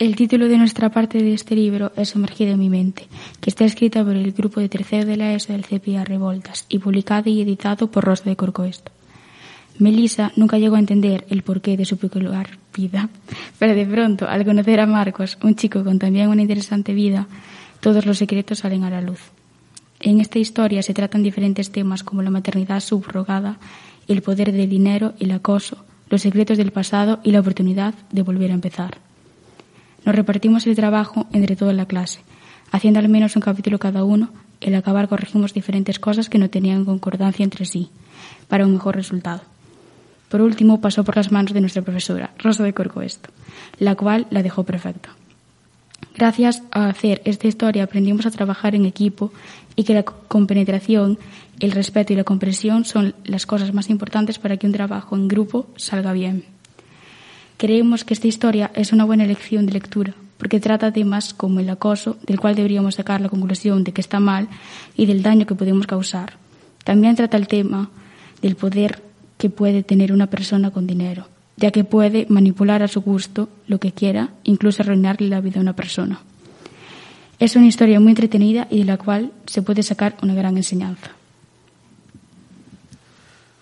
El título de nuestra parte de este libro es Sumergido en mi mente, que está escrita por el grupo de tercero de la ESO del CPA Revoltas y publicado y editado por Rosa de Corcoesto. Melissa nunca llegó a entender el porqué de su peculiar vida, pero de pronto, al conocer a Marcos, un chico con también una interesante vida, todos los secretos salen a la luz. En esta historia se tratan diferentes temas como la maternidad subrogada, el poder del dinero, el acoso, los secretos del pasado y la oportunidad de volver a empezar. Nos repartimos el trabajo entre toda la clase, haciendo al menos un capítulo cada uno. El acabar corregimos diferentes cosas que no tenían concordancia entre sí, para un mejor resultado. Por último, pasó por las manos de nuestra profesora, Rosa de Corcoesto, la cual la dejó perfecta. Gracias a hacer esta historia aprendimos a trabajar en equipo y que la compenetración, el respeto y la comprensión son las cosas más importantes para que un trabajo en grupo salga bien. Creemos que esta historia es una buena elección de lectura, porque trata temas como el acoso, del cual deberíamos sacar la conclusión de que está mal y del daño que podemos causar. También trata el tema del poder que puede tener una persona con dinero, ya que puede manipular a su gusto lo que quiera, incluso arruinarle la vida a una persona. Es una historia muy entretenida y de la cual se puede sacar una gran enseñanza.